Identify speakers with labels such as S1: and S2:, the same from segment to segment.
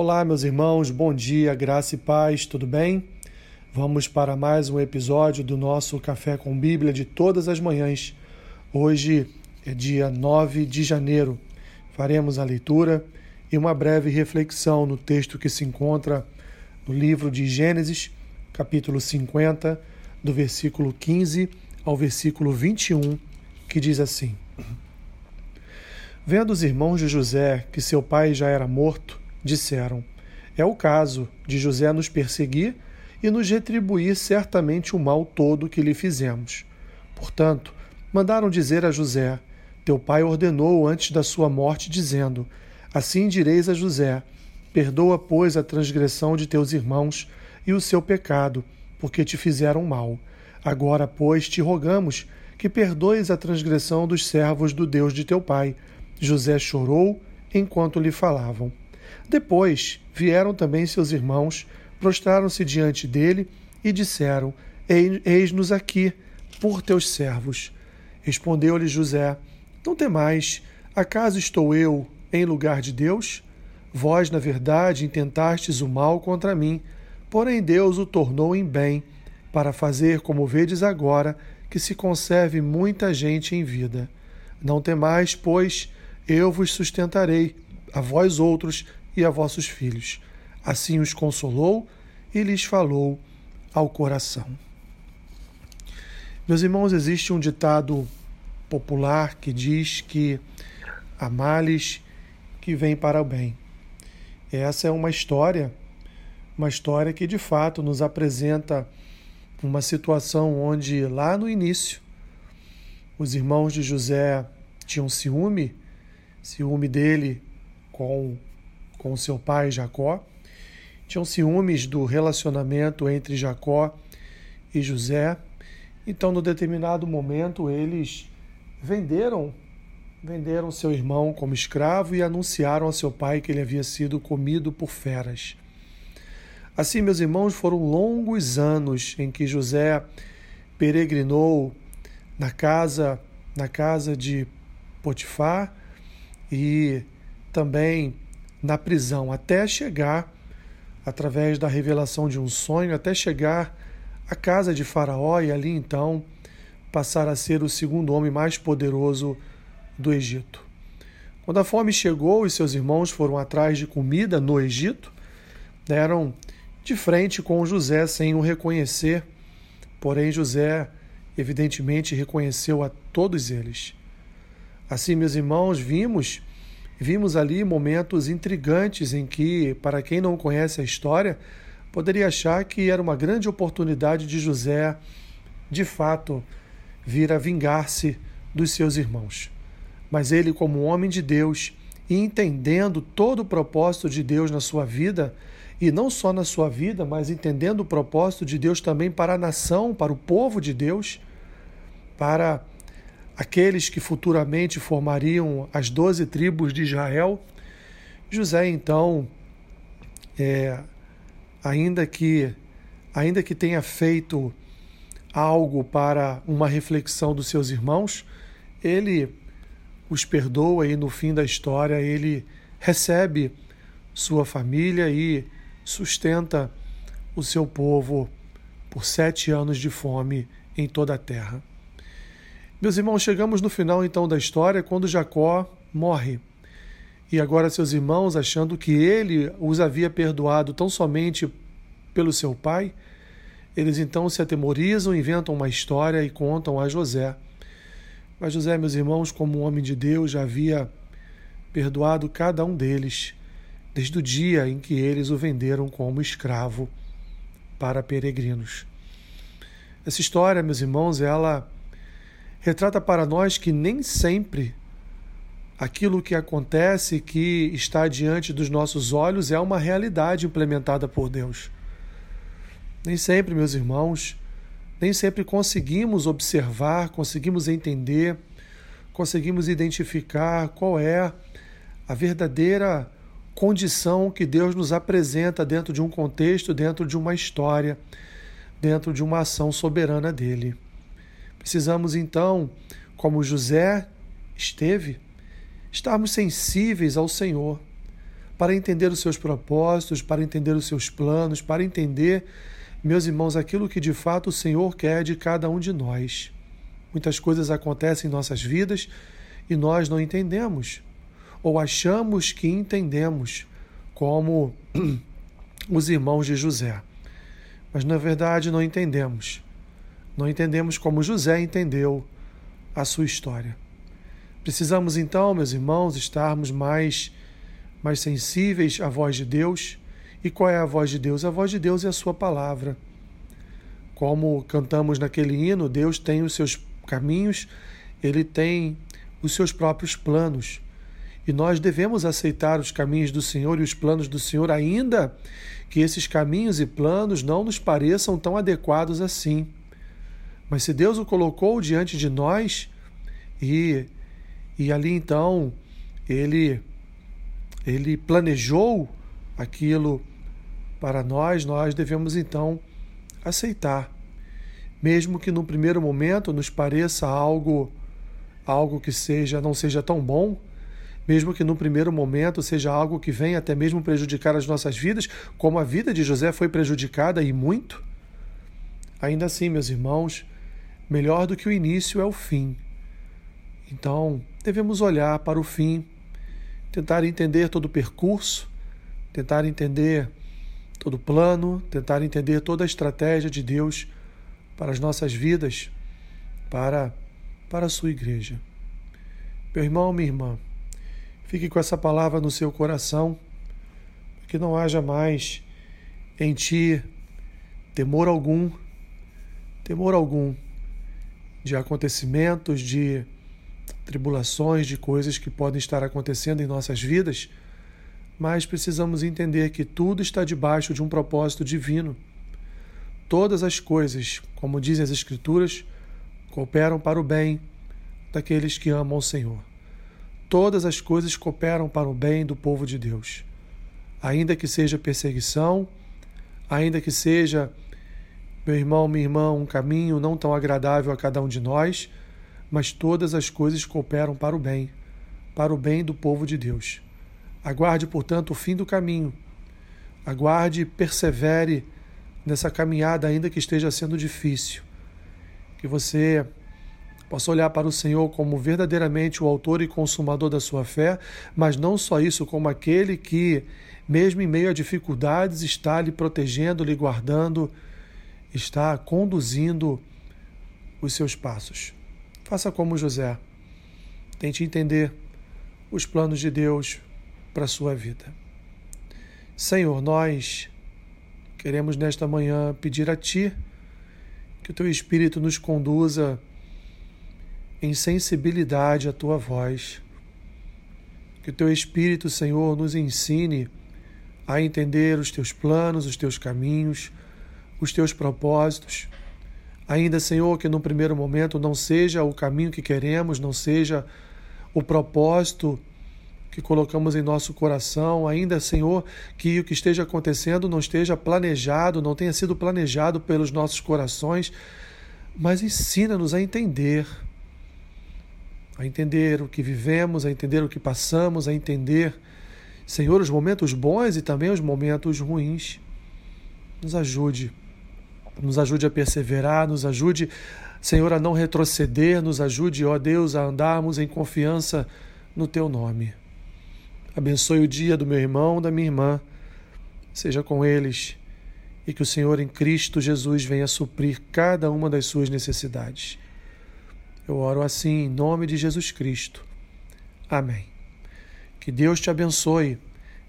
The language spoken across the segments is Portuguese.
S1: Olá, meus irmãos, bom dia, graça e paz, tudo bem? Vamos para mais um episódio do nosso Café com Bíblia de todas as manhãs. Hoje é dia 9 de janeiro. Faremos a leitura e uma breve reflexão no texto que se encontra no livro de Gênesis, capítulo 50, do versículo 15 ao versículo 21, que diz assim: Vendo os irmãos de José que seu pai já era morto, disseram: É o caso de José nos perseguir e nos retribuir certamente o mal todo que lhe fizemos. Portanto, mandaram dizer a José: Teu pai ordenou antes da sua morte, dizendo: Assim direis a José: Perdoa, pois, a transgressão de teus irmãos e o seu pecado, porque te fizeram mal. Agora, pois, te rogamos que perdoes a transgressão dos servos do Deus de teu pai. José chorou enquanto lhe falavam. Depois vieram também seus irmãos, prostraram-se diante dele e disseram: Eis-nos aqui, por teus servos. Respondeu-lhe José: Não temais, acaso estou eu em lugar de Deus? Vós, na verdade, intentastes o mal contra mim, porém Deus o tornou em bem, para fazer, como vedes agora, que se conserve muita gente em vida. Não temais, pois eu vos sustentarei, a vós outros e a vossos filhos. Assim os consolou e lhes falou ao coração. Meus irmãos, existe um ditado popular que diz que há males que vêm para o bem. Essa é uma história, uma história que de fato nos apresenta uma situação onde lá no início os irmãos de José tinham ciúme, ciúme dele com com seu pai Jacó, tinham ciúmes do relacionamento entre Jacó e José. Então, no determinado momento, eles venderam venderam seu irmão como escravo e anunciaram a seu pai que ele havia sido comido por feras. Assim, meus irmãos, foram longos anos em que José peregrinou na casa na casa de Potifar e também na prisão, até chegar, através da revelação de um sonho, até chegar à casa de Faraó e ali então passar a ser o segundo homem mais poderoso do Egito. Quando a fome chegou e seus irmãos foram atrás de comida no Egito, deram de frente com José sem o reconhecer, porém José evidentemente reconheceu a todos eles. Assim, meus irmãos, vimos Vimos ali momentos intrigantes em que, para quem não conhece a história, poderia achar que era uma grande oportunidade de José, de fato, vir a vingar-se dos seus irmãos. Mas ele, como homem de Deus, e entendendo todo o propósito de Deus na sua vida, e não só na sua vida, mas entendendo o propósito de Deus também para a nação, para o povo de Deus, para aqueles que futuramente formariam as doze tribos de Israel, José então, é, ainda que ainda que tenha feito algo para uma reflexão dos seus irmãos, ele os perdoa e no fim da história ele recebe sua família e sustenta o seu povo por sete anos de fome em toda a terra. Meus irmãos, chegamos no final então da história quando Jacó morre. E agora seus irmãos, achando que ele os havia perdoado tão somente pelo seu pai, eles então se atemorizam, inventam uma história e contam a José. Mas José, meus irmãos, como um homem de Deus, já havia perdoado cada um deles, desde o dia em que eles o venderam como escravo para peregrinos. Essa história, meus irmãos, ela retrata para nós que nem sempre aquilo que acontece, que está diante dos nossos olhos, é uma realidade implementada por Deus. Nem sempre, meus irmãos, nem sempre conseguimos observar, conseguimos entender, conseguimos identificar qual é a verdadeira condição que Deus nos apresenta dentro de um contexto, dentro de uma história, dentro de uma ação soberana dele. Precisamos então, como José esteve, estarmos sensíveis ao Senhor, para entender os seus propósitos, para entender os seus planos, para entender, meus irmãos, aquilo que de fato o Senhor quer de cada um de nós. Muitas coisas acontecem em nossas vidas e nós não entendemos, ou achamos que entendemos, como os irmãos de José. Mas na verdade não entendemos. Não entendemos como José entendeu a sua história. Precisamos então, meus irmãos, estarmos mais mais sensíveis à voz de Deus. E qual é a voz de Deus? A voz de Deus é a sua palavra. Como cantamos naquele hino, Deus tem os seus caminhos, ele tem os seus próprios planos. E nós devemos aceitar os caminhos do Senhor e os planos do Senhor, ainda que esses caminhos e planos não nos pareçam tão adequados assim. Mas se Deus o colocou diante de nós e, e ali então ele, ele planejou aquilo para nós, nós devemos então aceitar. Mesmo que no primeiro momento nos pareça algo algo que seja não seja tão bom, mesmo que no primeiro momento seja algo que venha até mesmo prejudicar as nossas vidas, como a vida de José foi prejudicada e muito. Ainda assim, meus irmãos, melhor do que o início é o fim. Então, devemos olhar para o fim, tentar entender todo o percurso, tentar entender todo o plano, tentar entender toda a estratégia de Deus para as nossas vidas, para, para a sua igreja. Meu irmão, minha irmã, Fique com essa palavra no seu coração, que não haja mais em ti temor algum, temor algum de acontecimentos, de tribulações, de coisas que podem estar acontecendo em nossas vidas, mas precisamos entender que tudo está debaixo de um propósito divino. Todas as coisas, como dizem as Escrituras, cooperam para o bem daqueles que amam o Senhor todas as coisas cooperam para o bem do povo de Deus. Ainda que seja perseguição, ainda que seja, meu irmão, minha irmã, um caminho não tão agradável a cada um de nós, mas todas as coisas cooperam para o bem, para o bem do povo de Deus. Aguarde, portanto, o fim do caminho. Aguarde e persevere nessa caminhada, ainda que esteja sendo difícil. Que você possa olhar para o Senhor como verdadeiramente o autor e consumador da sua fé, mas não só isso, como aquele que, mesmo em meio a dificuldades, está lhe protegendo, lhe guardando, está conduzindo os seus passos. Faça como José. Tente entender os planos de Deus para a sua vida. Senhor, nós queremos nesta manhã pedir a Ti que o Teu Espírito nos conduza em sensibilidade à tua voz. Que o teu Espírito, Senhor, nos ensine a entender os teus planos, os teus caminhos, os teus propósitos. Ainda, Senhor, que no primeiro momento não seja o caminho que queremos, não seja o propósito que colocamos em nosso coração, ainda, Senhor, que o que esteja acontecendo não esteja planejado, não tenha sido planejado pelos nossos corações, mas ensina-nos a entender a entender o que vivemos, a entender o que passamos, a entender, Senhor, os momentos bons e também os momentos ruins. Nos ajude, nos ajude a perseverar, nos ajude, Senhor, a não retroceder, nos ajude, ó Deus, a andarmos em confiança no Teu nome. Abençoe o dia do meu irmão, da minha irmã, seja com eles e que o Senhor em Cristo Jesus venha suprir cada uma das suas necessidades. Eu oro assim em nome de Jesus Cristo. Amém. Que Deus te abençoe,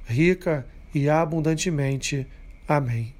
S1: rica e abundantemente. Amém.